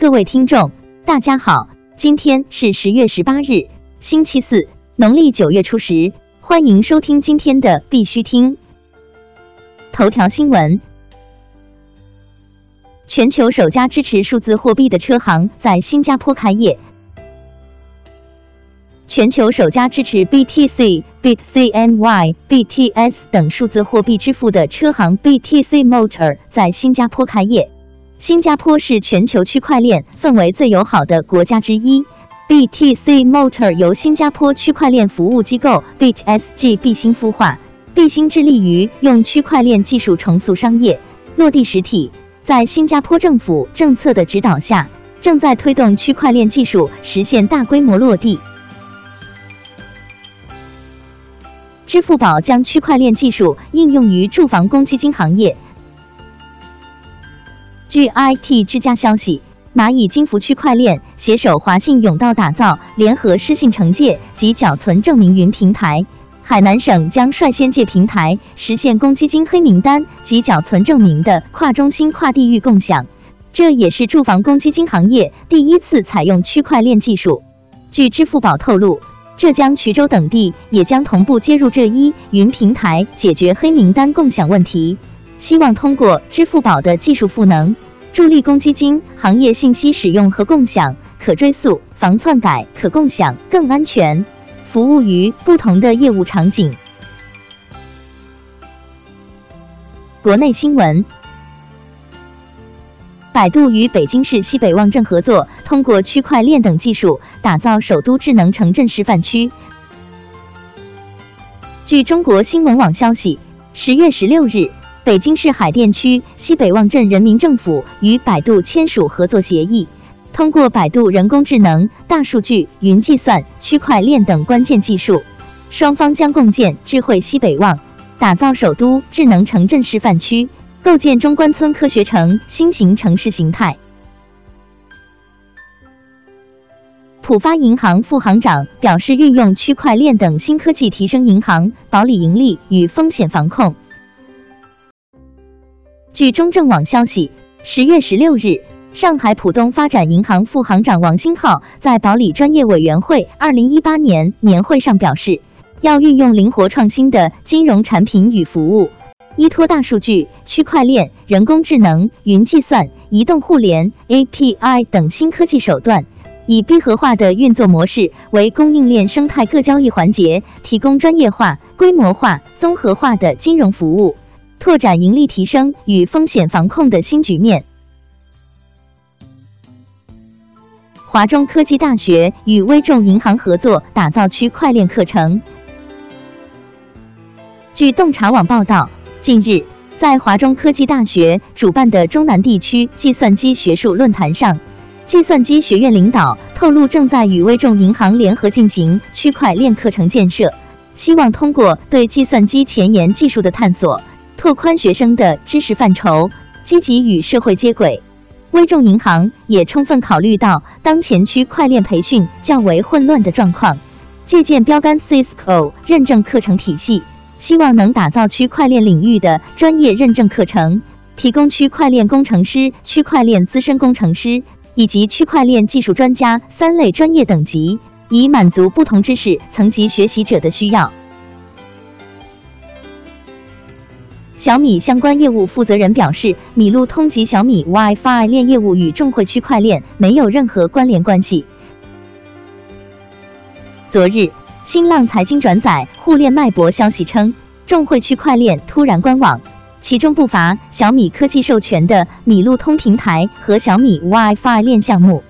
各位听众，大家好，今天是十月十八日，星期四，农历九月初十，欢迎收听今天的必须听头条新闻。全球首家支持数字货币的车行在新加坡开业。全球首家支持 BTC、BTCNY、BTS 等数字货币支付的车行 BTC Motor 在新加坡开业。新加坡是全球区块链氛围最友好的国家之一。BTC Motor 由新加坡区块链服务机构 BitSG 币兴孵化，币兴致力于用区块链技术重塑商业，落地实体。在新加坡政府政策的指导下，正在推动区块链技术实现大规模落地。支付宝将区块链技术应用于住房公积金行业。据 IT 之家消息，蚂蚁金服区块链携手华信永道打造联合失信惩戒及缴存证明云平台。海南省将率先借平台实现公积金黑名单及缴存证明的跨中心、跨地域共享，这也是住房公积金行业第一次采用区块链技术。据支付宝透露，浙江衢州等地也将同步接入这一云平台，解决黑名单共享问题。希望通过支付宝的技术赋能，助力公积金行业信息使用和共享，可追溯、防篡改、可共享、更安全，服务于不同的业务场景。国内新闻：百度与北京市西北望镇合作，通过区块链等技术，打造首都智能城镇示范区。据中国新闻网消息，十月十六日。北京市海淀区西北旺镇人民政府与百度签署合作协议，通过百度人工智能、大数据、云计算、区块链等关键技术，双方将共建智慧西北旺，打造首都智能城镇示范区，构建中关村科学城新型城市形态。浦发银行副行长表示，运用区块链等新科技提升银行保理盈利与风险防控。据中证网消息，十月十六日，上海浦东发展银行副行长王兴浩在保理专业委员会二零一八年年会上表示，要运用灵活创新的金融产品与服务，依托大数据、区块链、人工智能、云计算、移动互联、API 等新科技手段，以闭合化的运作模式为供应链生态各交易环节提供专业化、规模化、综合化的金融服务。拓展盈利提升与风险防控的新局面。华中科技大学与微众银行合作打造区块链课程。据洞察网报道，近日在华中科技大学主办的中南地区计算机学术论坛上，计算机学院领导透露，正在与微众银行联合进行区块链课程建设，希望通过对计算机前沿技术的探索。拓宽学生的知识范畴，积极与社会接轨。微众银行也充分考虑到当前区块链培训较为混乱的状况，借鉴标杆 Cisco 认证课程体系，希望能打造区块链领域的专业认证课程，提供区块链工程师、区块链资深工程师以及区块链技术专家三类专业等级，以满足不同知识层级学习者的需要。小米相关业务负责人表示，米路通及小米 WiFi 链业务与众汇区块链没有任何关联关系。昨日，新浪财经转载互联脉搏消息称，众汇区块链突然关网，其中不乏小米科技授权的米路通平台和小米 WiFi 链项目。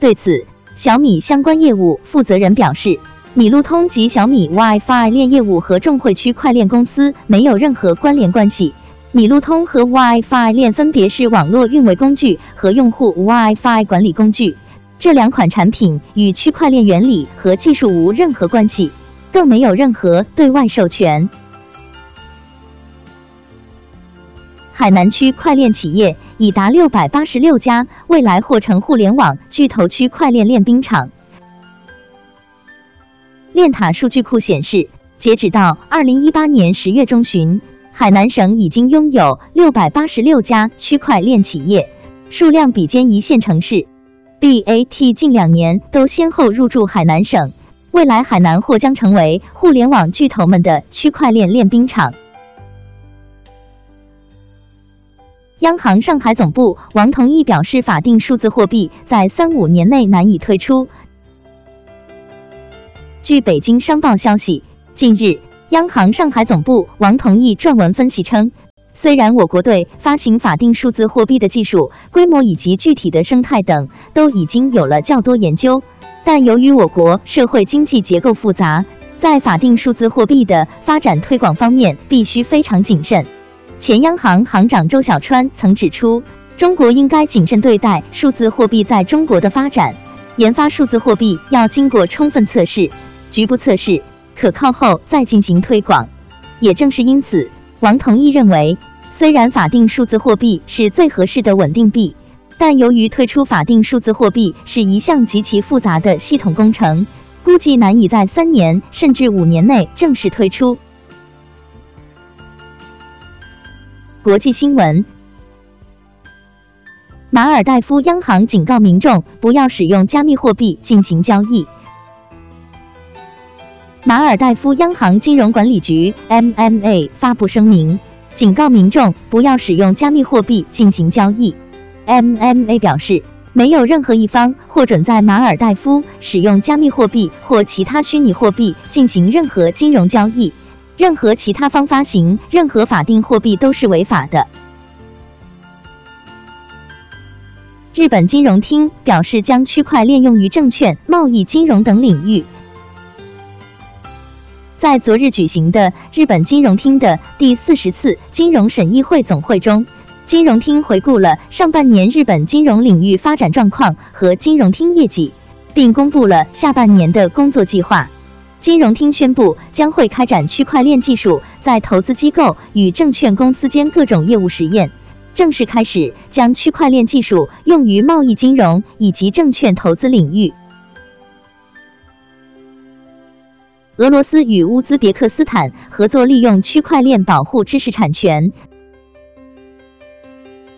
对此，小米相关业务负责人表示。米路通及小米 WiFi 链业务和众汇区块链公司没有任何关联关系。米路通和 WiFi 链分别是网络运维工具和用户 WiFi 管理工具，这两款产品与区块链原理和技术无任何关系，更没有任何对外授权。海南区块链企业已达六百八十六家，未来或成互联网巨头区块链练兵场。链塔数据库显示，截止到二零一八年十月中旬，海南省已经拥有六百八十六家区块链企业，数量比肩一线城市。BAT 近两年都先后入驻海南省，未来海南或将成为互联网巨头们的区块链练兵场。央行上海总部王同义表示，法定数字货币在三五年内难以推出。据北京商报消息，近日，央行上海总部王同义撰文分析称，虽然我国对发行法定数字货币的技术、规模以及具体的生态等都已经有了较多研究，但由于我国社会经济结构复杂，在法定数字货币的发展推广方面必须非常谨慎。前央行行长周小川曾指出，中国应该谨慎对待数字货币在中国的发展，研发数字货币要经过充分测试。局部测试可靠后再进行推广。也正是因此，王同义认为，虽然法定数字货币是最合适的稳定币，但由于推出法定数字货币是一项极其复杂的系统工程，估计难以在三年甚至五年内正式推出。国际新闻：马尔代夫央行警告民众不要使用加密货币进行交易。马尔代夫央行金融管理局 （MMA） 发布声明，警告民众不要使用加密货币进行交易。MMA 表示，没有任何一方获准在马尔代夫使用加密货币或其他虚拟货币进行任何金融交易，任何其他方发行任何法定货币都是违法的。日本金融厅表示，将区块链用于证券、贸易、金融等领域。在昨日举行的日本金融厅的第四十次金融审议会总会中，金融厅回顾了上半年日本金融领域发展状况和金融厅业绩，并公布了下半年的工作计划。金融厅宣布将会开展区块链技术在投资机构与证券公司间各种业务实验，正式开始将区块链技术用于贸易金融以及证券投资领域。俄罗斯与乌兹别克斯坦合作利用区块链保护知识产权。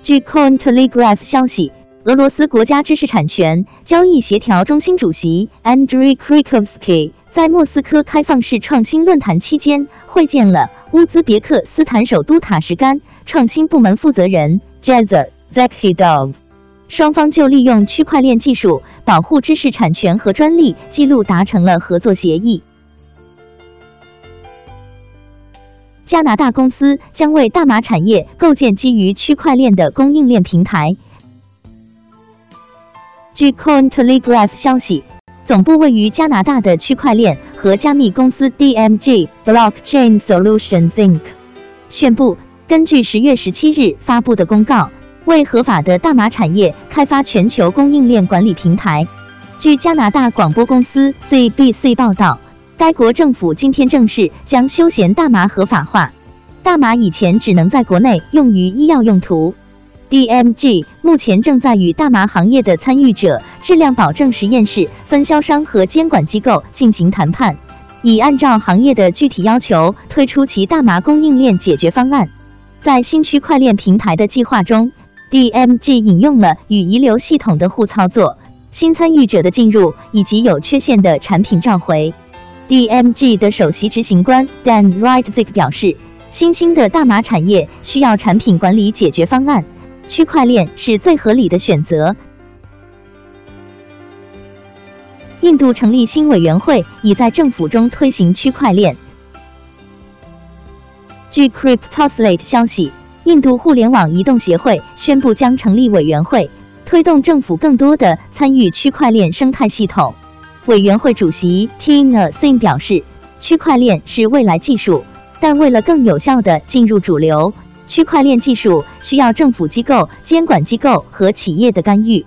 据 Cointelegraph 消息，俄罗斯国家知识产权交易协调中心主席 Andrei Krikovsky 在莫斯科开放式创新论坛期间会见了乌兹别克斯坦首都塔什干创新部门负责人 Jazer Zakhidov，双方就利用区块链技术保护知识产权和专利记录达成了合作协议。加拿大公司将为大麻产业构建基于区块链的供应链平台。据 Cointelegraph 消息，总部位于加拿大的区块链和加密公司 DMG Blockchain Solutions Inc. 宣布，根据十月十七日发布的公告，为合法的大麻产业开发全球供应链管理平台。据加拿大广播公司 CBC 报道。该国政府今天正式将休闲大麻合法化。大麻以前只能在国内用于医药用途。DMG 目前正在与大麻行业的参与者、质量保证实验室、分销商和监管机构进行谈判，以按照行业的具体要求推出其大麻供应链解决方案。在新区块链平台的计划中，DMG 引用了与遗留系统的互操作、新参与者的进入以及有缺陷的产品召回。DMG 的首席执行官 Dan Rightzik 表示，新兴的大麻产业需要产品管理解决方案，区块链是最合理的选择。印度成立新委员会，已在政府中推行区块链。据 Cryptoslate 消息，印度互联网移动协会宣布将成立委员会，推动政府更多的参与区块链生态系统。委员会主席 Tina Singh 表示，区块链是未来技术，但为了更有效地进入主流，区块链技术需要政府机构、监管机构和企业的干预。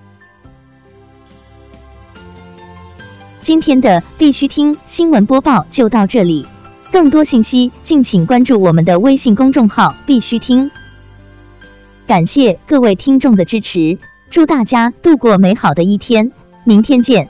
今天的必须听新闻播报就到这里，更多信息敬请关注我们的微信公众号“必须听”。感谢各位听众的支持，祝大家度过美好的一天，明天见。